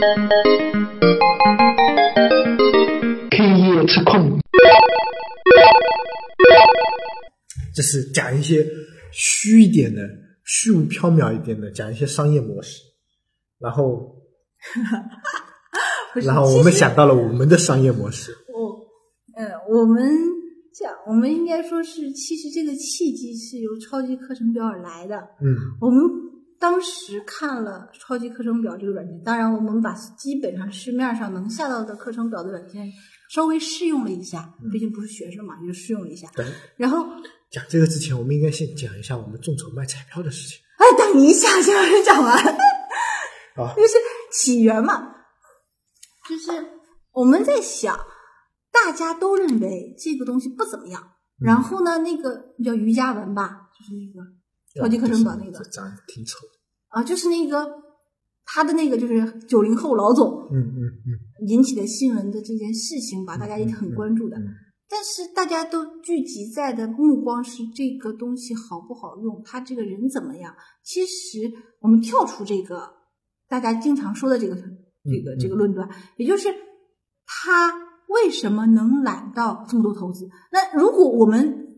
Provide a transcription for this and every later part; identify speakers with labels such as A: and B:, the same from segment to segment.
A: K 夜吃空，
B: 就是讲一些虚一点的、虚无缥缈一点的，讲一些商业模式，然后，然后我们想到了我们的商业模式。
C: 我，嗯，我们这样，我们应该说是，其实这个契机是由超级课程表而来的。
B: 嗯
C: 我们当时看了超级课程表这个软件，当然我们把基本上市面上能下到的课程表的软件稍微试用了一下，毕竟不是学生嘛，也就试用了一下。
B: 对，
C: 然后，
B: 讲这个之前，我们应该先讲一下我们众筹卖彩票的事情
C: 哎，等一下，先让人讲完。
B: 啊。
C: 就是起源嘛，就是我们在想，大家都认为这个东西不怎么样，
B: 嗯
C: 然后呢，那个叫瑜伽文吧，就是那个超级课程表那个
B: 这长得挺丑的。
C: 啊，就是那个他的那个就是九零后老总
B: 嗯嗯嗯，
C: 引起的新闻的这件事情吧，大家也很关注的。
B: 嗯
C: 但是大家都聚集在的目光是这个东西好不好用，他这个人怎么样？其实我们跳出这个大家经常说的这个这个
B: 嗯
C: 这个论断，也就是他为什么能揽到这么多投资？那如果我们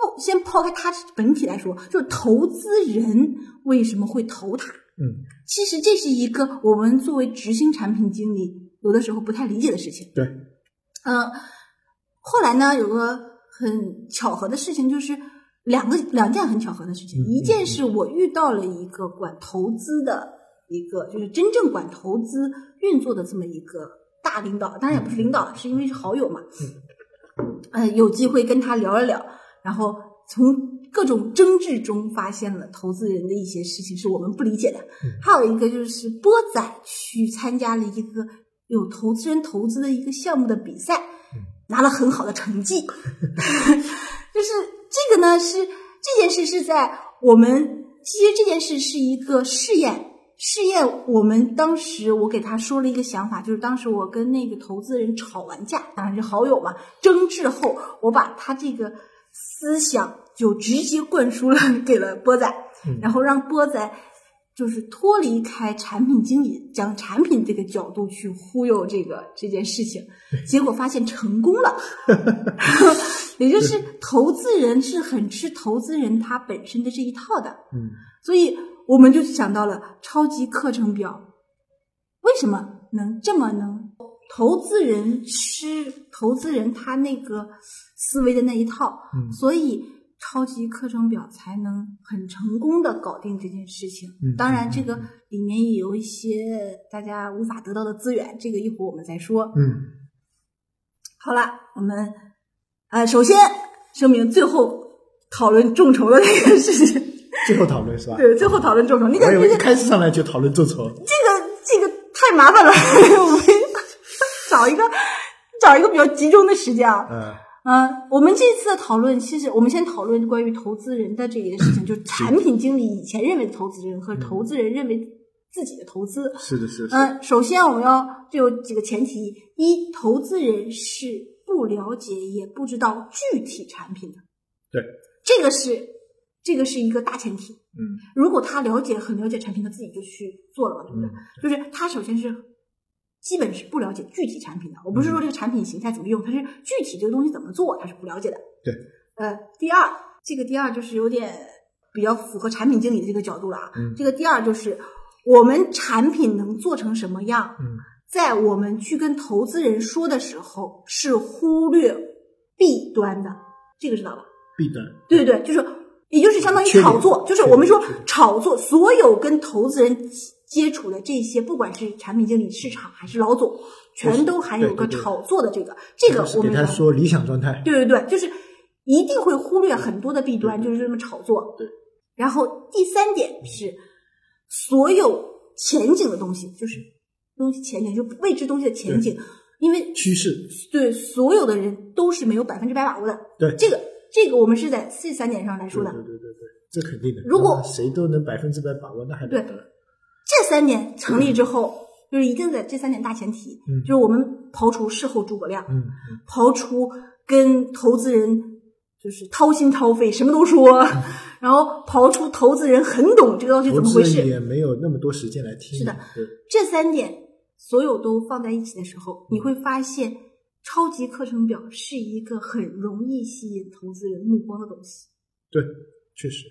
C: 不先抛开他本体来说，就是投资人为什么会投他？
B: 嗯，
C: 其实这是一个我们作为执行产品经理有的时候不太理解的事情。
B: 对，
C: 嗯，后来呢，有个很巧合的事情，就是两个两件很巧合的事情。
B: 嗯
C: 一件是我遇到了一个管投资的一个，就是真正管投资运作的这么一个大领导，当然也不是领导，是因为是好友嘛。呃，有机会跟他聊了聊，然后从各种争执中发现了投资人的一些事情是我们不理解的。还有一个就是波仔去参加了一个有投资人投资的一个项目的比赛，拿了很好的成绩。就是这个呢，是这件事是在我们其实这件事是一个试验。试验，我们当时我给他说了一个想法，就是当时我跟那个投资人吵完架，当然是好友嘛，争执后，我把他这个思想就直接灌输了给了波仔，然后让波仔就是脱离开产品经理，讲产品这个角度去忽悠这个这件事情，结果发现成功了。也就是投资人是很吃投资人他本身的这一套的，
B: 嗯。
C: 所以我们就想到了超级课程表，为什么能这么能？投资人吃投资人他那个思维的那一套，
B: 嗯
C: 所以超级课程表才能很成功的搞定这件事情。
B: 嗯
C: 当然，
B: 嗯
C: 这个里面也有一些大家无法得到的资源，这个一会儿我们再说。
B: 嗯
C: 好了，我们呃首先声明，最后讨论众筹的那个事情。
B: 最后讨论是吧？
C: 对，最后讨论众筹，那个
B: 我以
C: 那个
B: 为一开始上来就讨论众筹。
C: 这个这个太麻烦了，我们找一个找一个比较集中的时间啊。
B: 嗯
C: 嗯，我们这次的讨论，其实我们先讨论关于投资人的这件事情，就是产品经理以前认为的投资人和投资人认为自己的投资。
B: 是的，是的。
C: 嗯，首先我们要就有几个前提：一，投资人是不了解也不知道具体产品的，
B: 对，
C: 这个是这个是一个大前提。
B: 嗯
C: 如果他了解很了解产品，他自己就去做了嘛，对不对？
B: 嗯
C: 就是他首先是基本是不了解具体产品的。我不是说这个产品形态怎么用，它是具体这个东西怎么做，他是不了解的。
B: 对，
C: 呃，第二，这个第二就是有点比较符合产品经理的这个角度了啊。
B: 嗯
C: 这个第二就是我们产品能做成什么样，
B: 嗯
C: 在我们去跟投资人说的时候是忽略弊端的，这个知道吧？
B: 弊端。
C: 对对对，就是也就是相当于炒作，就是我们说炒作，所有跟投资人接触的这些，不管是产品经理、市场还是老总，全都含有个炒作的这个，这个我们
B: 说理想状态。
C: 对对对，就是一定会忽略很多的弊端，就是这么炒作。
B: 对。
C: 然后第三点是，所有前景的东西，就是东西前景，就未知东西的前景，因为
B: 趋势。
C: 对所有的人都是没有百分之百把握的。
B: 对
C: 这个这个我们是在这三点上来说的。
B: 对对对对对，这肯定的。
C: 如果
B: 谁都能百分之百把握，那还了得？
C: 这三点成立之后，就是一定在这三点大前提，
B: 嗯。
C: 就是我们刨除事后诸葛亮，刨除跟投资人就是掏心掏肺什么都说，然后刨出投资人很懂这个东西怎么回事，
B: 也没有那么多时间来听。
C: 是的，这三点所有都放在一起的时候，你会发现超级课程表是一个很容易吸引投资人目光的东西。
B: 对，确实，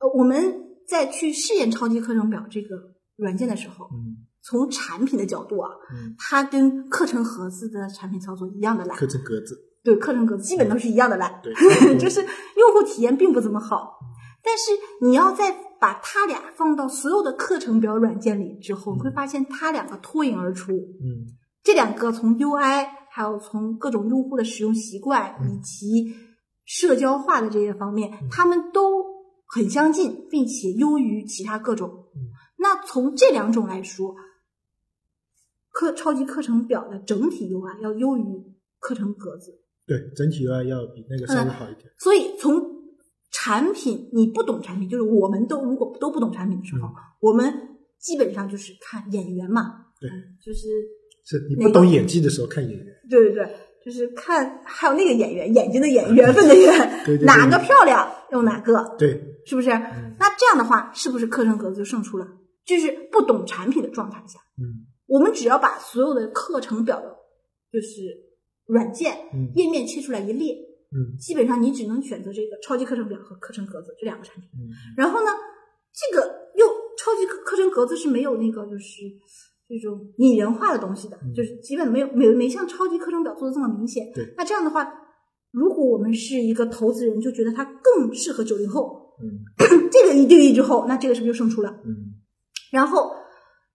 C: 呃，我们在去试验超级课程表这个软件的时候，
B: 嗯
C: 从产品的角度啊，
B: 嗯，
C: 它跟课程盒子的产品操作一样的烂
B: 课程格子，
C: 对，课程格子基本都是一样的烂，
B: 对，
C: 就是用户体验并不怎么好。但是你要再把它俩放到所有的课程表软件里之后，你会发现它两个脱颖而出。
B: 嗯
C: 这两个从 UI 还有从各种用户的使用习惯以及社交化的这些方面，他们都很相近，并且优于其他各种
B: 嗯。
C: 那从这两种来说，课超级课程表的整体 UI 要优于课程格子。
B: 对，整体 UI 要比那个稍微好一点。
C: 所以从产品，你不懂产品，就是我们都如果都不懂产品的时候，
B: 嗯
C: 我们基本上就是看演员嘛，
B: 对
C: 嗯就是
B: 是你不懂演技的时候看演员，
C: 对对对，就是看还有那个演员眼睛的眼缘分的缘，
B: 对对对
C: 哪个漂亮用哪个，
B: 对，
C: 是不是？那这样的话，是不是课程格子就胜出了？就是不懂产品的状态下，
B: 嗯
C: 我们只要把所有的课程表的，就是软件
B: 嗯
C: 页面切出来一列，
B: 嗯
C: 基本上你只能选择这个超级课程表和课程格子这两个产品。
B: 嗯
C: 然后呢，这个又超级课课程格子是没有那个就是这种拟人化的东西的，
B: 嗯。
C: 就是基本没有没没像超级课程表做的这么明显。
B: 对，
C: 那这样的话，如果我们是一个投资人，就觉得它更适合九零后，
B: 嗯。
C: 这个一定义之后，那这个是不是就胜出了？
B: 嗯。
C: 然后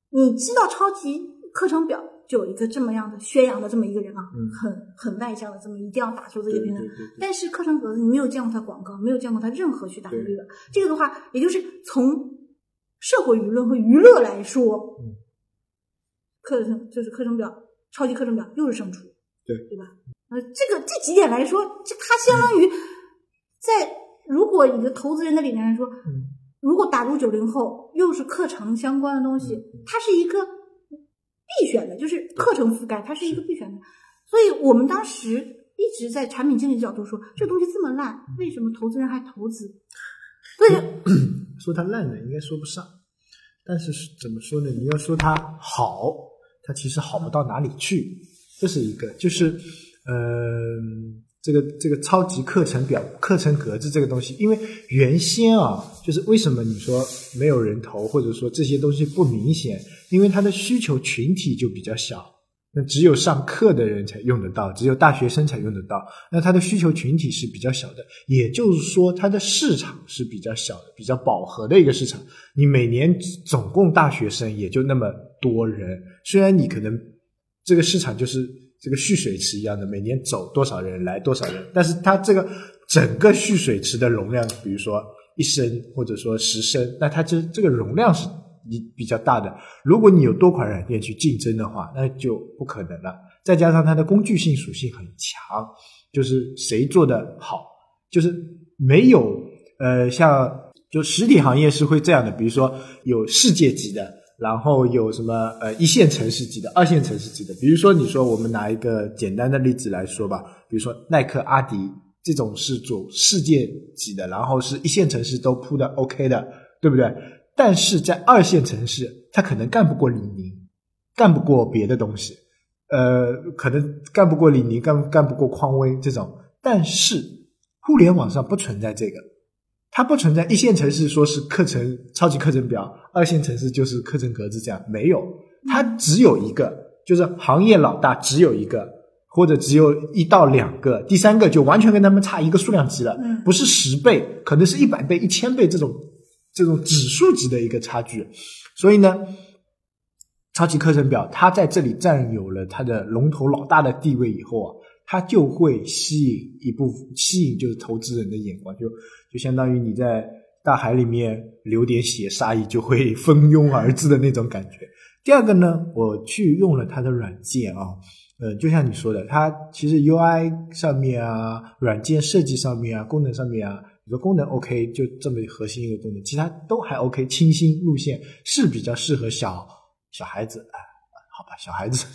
C: 你知道超级课程表就有一个这么样的宣扬的这么一个人啊，
B: 嗯。
C: 很很外向的这么一定要打出自己
B: 对
C: 的名字。但是课程格子你没有见过他广告，没有见过他任何去打这个，这个的话，也就是从社会舆论和娱乐来说，
B: 嗯
C: 课程就是课程表，超级课程表又是胜出，
B: 对
C: 对吧？呃，这个这几点来说，这它相当于在如果你的投资人的里面来说，
B: 嗯
C: 如果打入九零后，又是课程相关的东西
B: 嗯，
C: 它是一个必选的，就是课程覆盖，它是一个必选的。所以我们当时一直在产品经理角度说，这东西这么烂，为什么投资人还投资？所以
B: 说它烂呢，应该说不上，但是是怎么说呢？你要说它好，它其实好不到哪里去，这是一个，就是，嗯、这个这个超级课程表、课程格子这个东西，因为原先啊，就是为什么你说没有人投，或者说这些东西不明显，因为它的需求群体就比较小。那只有上课的人才用得到，只有大学生才用得到。那它的需求群体是比较小的，也就是说，它的市场是比较小的、比较饱和的一个市场。你每年总共大学生也就那么多人，虽然你可能这个市场就是这个蓄水池一样的，每年走多少人来多少人，但是它这个整个蓄水池的容量，比如说一升或者说十升，那它这这个容量是你比较大的。如果你有多款软件去竞争的话，那就不可能了。再加上它的工具性属性很强，就是谁做的好，就是没有呃像就实体行业是会这样的，比如说有世界级的，然后有什么呃一线城市级的、二线城市级的。比如说你说我们拿一个简单的例子来说吧，比如说耐克、阿迪这种是走世界级的，然后是一线城市都铺的 OK 的，对不对？但是在二线城市，它可能干不过李宁，干不过别的东西，呃，可能干不过李宁，干干不过匡威这种。但是互联网上不存在这个，它不存在一线城市说是课程超级课程表，二线城市就是课程格子这样，没有，它只有一个，就是行业老大只有一个，或者只有一到两个，第三个就完全跟他们差一个数量级了，
C: 嗯
B: 不是十倍，可能是一百倍、一千倍这种这种指数级的一个差距。所以呢，超级课程表它在这里占有了它的龙头老大的地位以后啊，它就会吸引一部吸引就是投资人的眼光，就就相当于你在大海里面流点血，鲨鱼就会 蜂拥而至的那种感觉。第二个呢，我去用了它的软件啊，呃，就像你说的，它其实 UI 上面啊，软件设计上面啊，功能上面啊，你说功能 OK，就这么核心一个功能，其他都还 OK，清新路线是比较适合小小孩子啊。小孩子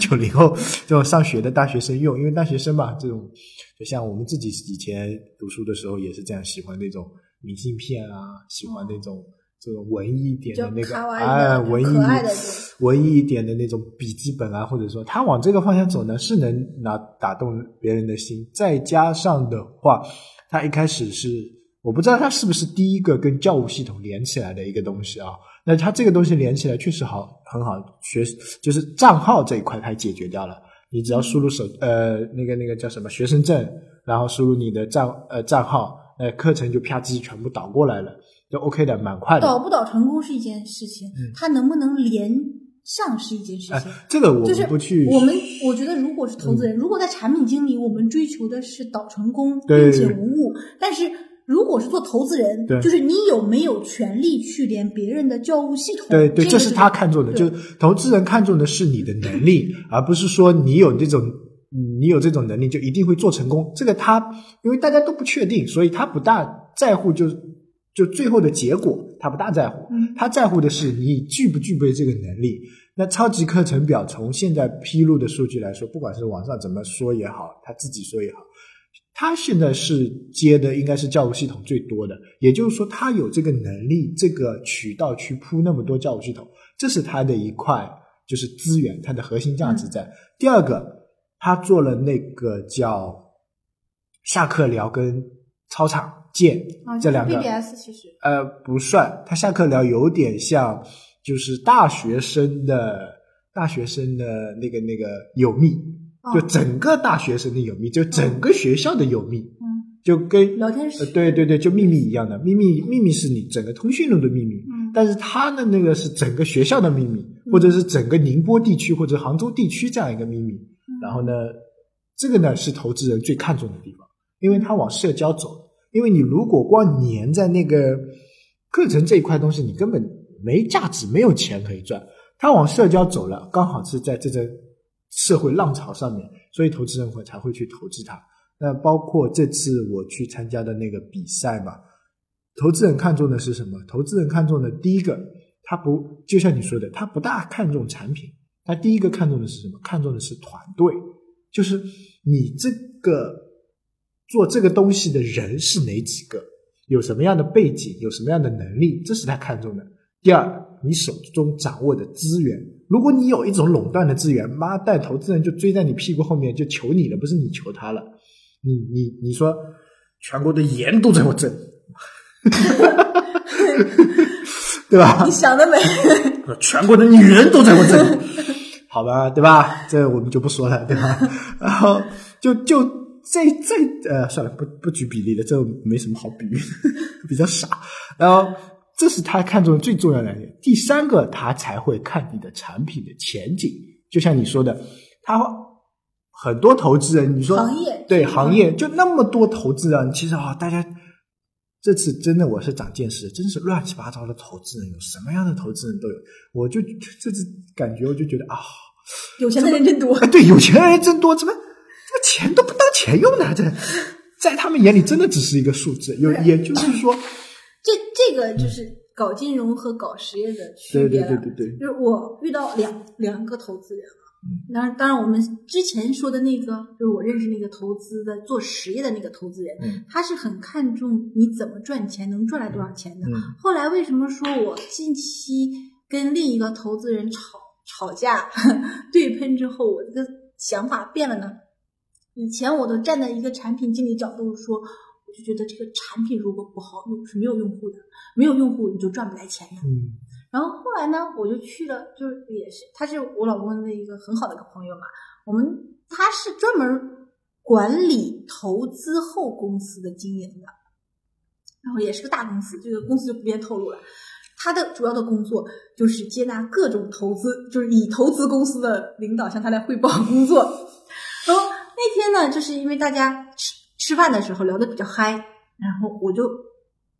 B: 九零后这种上学的大学生用，因为大学生嘛，这种就像我们自己以前读书的时候也是这样，喜欢那种明信片啊，喜欢那种这种文艺一点的那个哎文艺文艺一点的那种笔记本啊，或者说他往这个方向走呢，是能拿打动别人的心。再加上的话，他一开始是我不知道他是不是第一个跟教务系统连起来的一个东西啊。那它这个东西连起来确实好很好，学就是账号这一块它解决掉了。你只要输入手呃那个那个叫什么学生证，然后输入你的账呃账号，呃课程就啪叽全部导过来了，就 OK 的，蛮快的。
C: 导不导成功是一件事情，它能不能连上是一件事情。
B: 这个我
C: 就是
B: 们不去，
C: 我们我觉得如果是投资人，如果在产品经理，我们追求的是导成功
B: 对
C: 并且无误，但是。如果是做投资人，
B: 对
C: 就是你有没有权利去连别人的教务系统？
B: 对对，
C: 这
B: 是他看重的，就是投资人看重的是你的能力，而不是说你有这种你有这种能力就一定会做成功。这个他因为大家都不确定，所以他不大在乎就就最后的结果，他不大在乎，
C: 嗯
B: 他在乎的是你具不具备这个能力。那超级课程表从现在披露的数据来说，不管是网上怎么说也好，他自己说也好。他现在是接的应该是教务系统最多的，也就是说他有这个能力、这个渠道去铺那么多教务系统，这是他的一块就是资源，它的核心价值在。第二个，他做了那个叫下课聊跟操场见
C: 啊，
B: 这两个
C: ，BBS 其实
B: 呃不算，他下课聊有点像就是大学生的大学生的那个那个有密。就
C: 哦
B: 整个大学生的有密，就整个学校的有密，
C: 嗯
B: 就跟
C: 聊天室
B: 呃，对对对，就秘密一样的，秘密秘密是你整个通讯录的秘密，
C: 嗯
B: 但是他的那个是整个学校的秘密，或者是整个宁波地区或者杭州地区这样一个秘密。然后呢，这个呢是投资人最看重的地方，因为他往社交走。因为你如果光粘在那个课程这一块东西，你根本没价值，没有钱可以赚。他往社交走了，刚好是在这阵社会浪潮上面，所以投资人会才会去投资它。那包括这次我去参加的那个比赛嘛，投资人看重的是什么？投资人看重的第一个，他不就像你说的，他不大看重产品，他第一个看重的是什么？看重的是团队，就是你这个做这个东西的人是哪几个，有什么样的背景，有什么样的能力，这是他看重的。第二，你手中掌握的资源，如果你有一种垄断的资源，妈蛋，投资人就追在你屁股后面就求你了，不是你求他了。你你你说全国的盐都在我这里，对吧？
C: 你想得美，
B: 全国的女人都在我这里，好吧，对吧？这我们就不说了，对吧？然后就就这这呃，算了，不不举比例了，这没什么好比喻，比较傻。然后这是他看中的最重要的两点。第三个，他才会看你的产品的前景，就像你说的，他很多投资人，你说
C: 行业
B: 对行业就那么多投资人，其实啊，大家。这次真的我是长见识，真是乱七八糟的投资人，有什么样的投资人都有。我就这次感觉，我就觉得啊，
C: 有钱的人真多。
B: 啊，对，有钱人真多，怎么这个钱都不当钱用呢？这在他们眼里真的只是一个数字。有，也就是说，
C: 这这个就是搞金融和搞实业的区别了。
B: 对对对对，
C: 就是我遇到两两个投资人了。当然，当然，我们之前说的那个，就是我认识那个投资的做实业的那个投资人，
B: 嗯
C: 他是很看重你怎么赚钱，能赚来多少钱的。
B: 嗯
C: 后来为什么说我近期跟另一个投资人吵吵架 对喷之后，我这个想法变了呢？以前我都站在一个产品经理角度说，我就觉得这个产品如果不好用是没有用户的，没有用户你就赚不来钱的。
B: 嗯
C: 然后后来呢，我就去了，就是也是他是我老公的一个很好的一个朋友嘛，我们他是专门管理投资后公司的经营的，然后也是个大公司，这个公司就不便透露了。他的主要的工作就是接纳各种投资，就是以投资公司的领导向他来汇报工作。然后那天呢，就是因为大家吃吃饭的时候聊得比较嗨，然后我就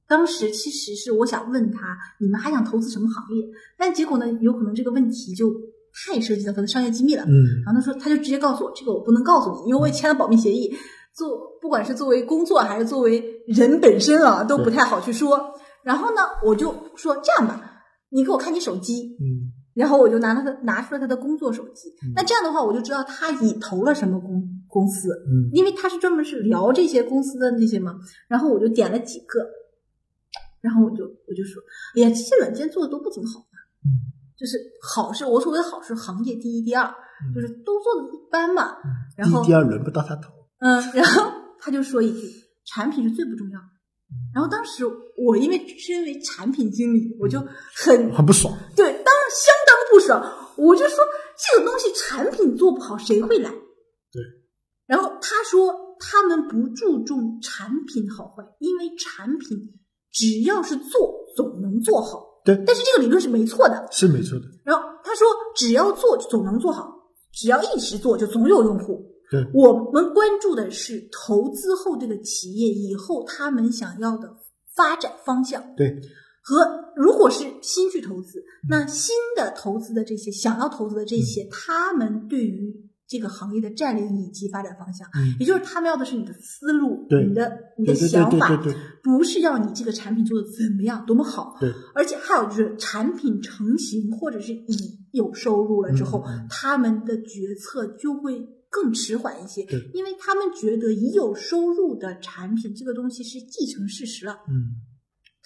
C: 当时其实是我想问他，你们还想投资什么行业？但结果呢，有可能这个问题就太涉及到他的商业机密了。
B: 嗯
C: 然后他说，他就直接告诉我，这个我不能告诉你，因为我也签了保密协议。做不管是作为工作还是作为人本身啊，都不太好去说。然后呢，我就说这样吧，你给我看你手机，
B: 嗯
C: 然后我就拿了他拿出了他的工作手机。
B: 嗯
C: 那这样的话，我就知道他已投了什么公公司，
B: 嗯
C: 因为他是专门是聊这些公司的那些嘛。然后我就点了几个，然后我就我就说，哎呀，这些软件做的都不怎么好。就是好是我所谓的好是行业第一、第二，就是都做的一般嘛。然后
B: 第二轮不到他头。
C: 嗯，然后他就说一句：“产品是最不重要的。”然后当时我因为身为产品经理，我就很
B: 很不爽。
C: 对，当然相当不爽。我就说这个东西产品做不好，谁会来？
B: 对。
C: 然后他说他们不注重产品好坏，因为产品只要是做，总能做好。
B: 对。
C: 但是这个理论是没错的，
B: 是没错的。
C: 然后他说只要做，总能做好；只要一直做，就总有用户。
B: 对，
C: 我们关注的是投资后这个企业以后他们想要的发展方向。
B: 对，
C: 和如果是新去投资，那新的投资的这些想要投资的这些，他们对于这个行业的战略以及发展方向，也就是他们要的是你的思路，你的你的想法，不是要你这个产品做的怎么样多么好。
B: 对，
C: 而且还有就是产品成型或者是已有收入了之后，他们的决策就会。更迟缓一些，因为他们觉得已有收入的产品这个东西是既成事实了。
B: 嗯，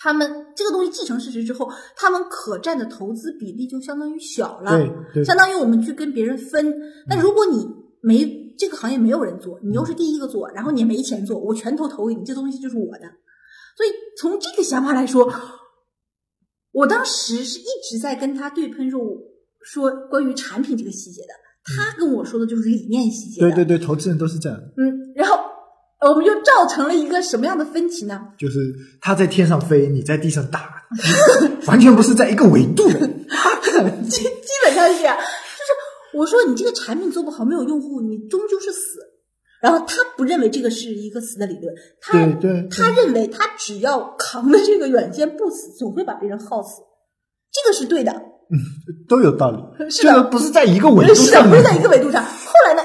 C: 他们这个东西既成事实之后，他们可占的投资比例就相当于小了。
B: 对，
C: 相当于我们去跟别人分。那如果你没这个行业没有人做，你又是第一个做，然后你没钱做，我全投投给你，这东西就是我的。所以从这个想法来说，我当时是一直在跟他对喷说，说关于产品这个细节的。他跟我说的就是理念细节。
B: 对对对，投资人都是这样。
C: 嗯，然后我们就造成了一个什么样的分歧呢？
B: 就是他在天上飞，你在地上打，完全不是在一个维度。
C: 基基本上是这样，就是我说你这个产品做不好，没有用户，你终究是死。然后他不认为这个是一个死的理论，他他认为他只要扛着这个软件不死，总会把别人耗死，这个是对的。
B: 嗯，都有道理。
C: 是的，
B: 不是在一个维度上。
C: 不是在一个维度上。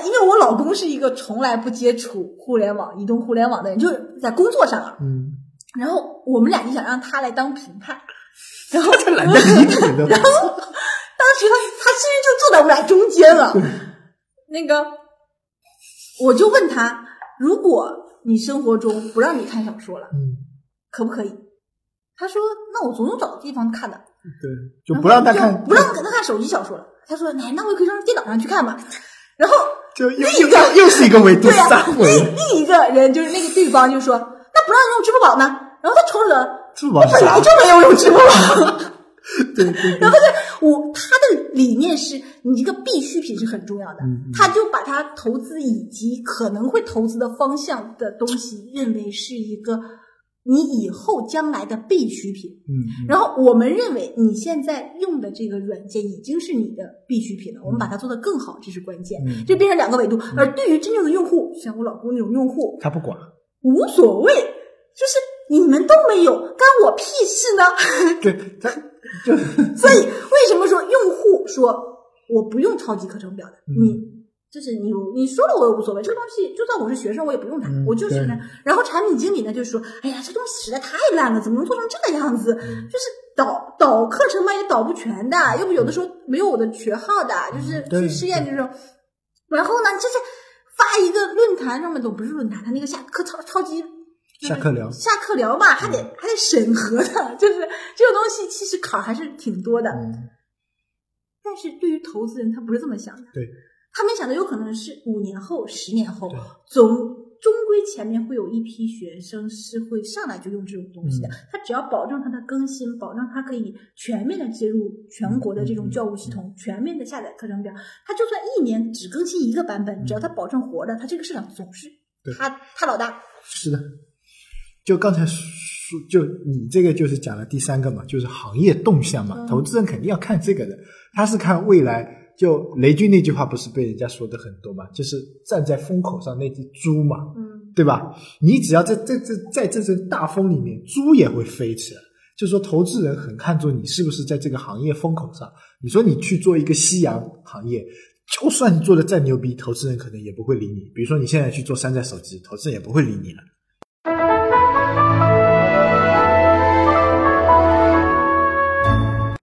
C: 因为我老公是一个从来不接触互联网、移动互联网的人，就是在工作上啊。
B: 嗯。
C: 然后我们俩就想让他来当评判，然后
B: 他懒得理你
C: 然后当时他他其实就坐在我们俩中间了。那个，我就问他：如果你生活中不让你看小说了，
B: 嗯，
C: 可不可以？他说：那我总有找地方看的。
B: 对，就不让他看，
C: 不让给他看手机小说了。他说：“哎，那我也可以上电脑上去看嘛。”然后
B: 就另一个又是一个维度，三维。
C: 另另一个人就是那个对方就说：“那不让用支付宝呢？”然后他瞅着，
B: 支付宝
C: 本来就没有用支付
B: 宝。对对。
C: 然后就我他的理念是你这个必需品是很重要的，他就把他投资以及可能会投资的方向的东西认为是一个。你以后将来的必需品，
B: 嗯，
C: 然后我们认为你现在用的这个软件已经是你的必需品了，我们把它做得更好，这是关键，就变成两个维度。而对于真正的用户，像我老公那种用户，
B: 他不管，
C: 无所谓，就是你们都没有，干我屁事
B: 呢？对，他就
C: 所以为什么说用户说我不用超级课程表的，你？就是你你说了我也无所谓，这个东西就算我是学生我也不用它，我就是呢。然后产品经理呢就说：“哎呀，这东西实在太烂了，怎么能做成这个样子？就是导导课程嘛也导不全的，要不有的时候没有我的学号的，就是去试验这种。然后呢，就是发一个论坛上面都不是论坛，他那个下课超超级
B: 下课聊
C: 下课聊嘛，还得还得审核的，就是这个东西其实坎还是挺多的。但是对于投资人，他不是这么想的。
B: 对。
C: 他们想的有可能是五年后、十年后，总终归前面会有一批学生是会上来就用这种东西的。他只要保证它的更新，保证它可以全面的接入全国的这种教务系统，全面的下载课程表。他就算一年只更新一个版本，只要他保证活着，他这个市场总是他他老大。
B: 是的，就刚才说，就你这个就是讲了第三个嘛，就是行业动向嘛，投资人肯定要看这个的，他是看未来。就雷军那句话不是被人家说的很多嘛？就是站在风口上那只猪嘛，
C: 嗯，
B: 对吧？你只要在在这在这阵大风里面，猪也会飞起来。就是说，投资人很看重你是不是在这个行业风口上。你说你去做一个夕阳行业，就算你做的再牛逼，投资人可能也不会理你。比如说你现在去做山寨手机，投资人也不会理你了。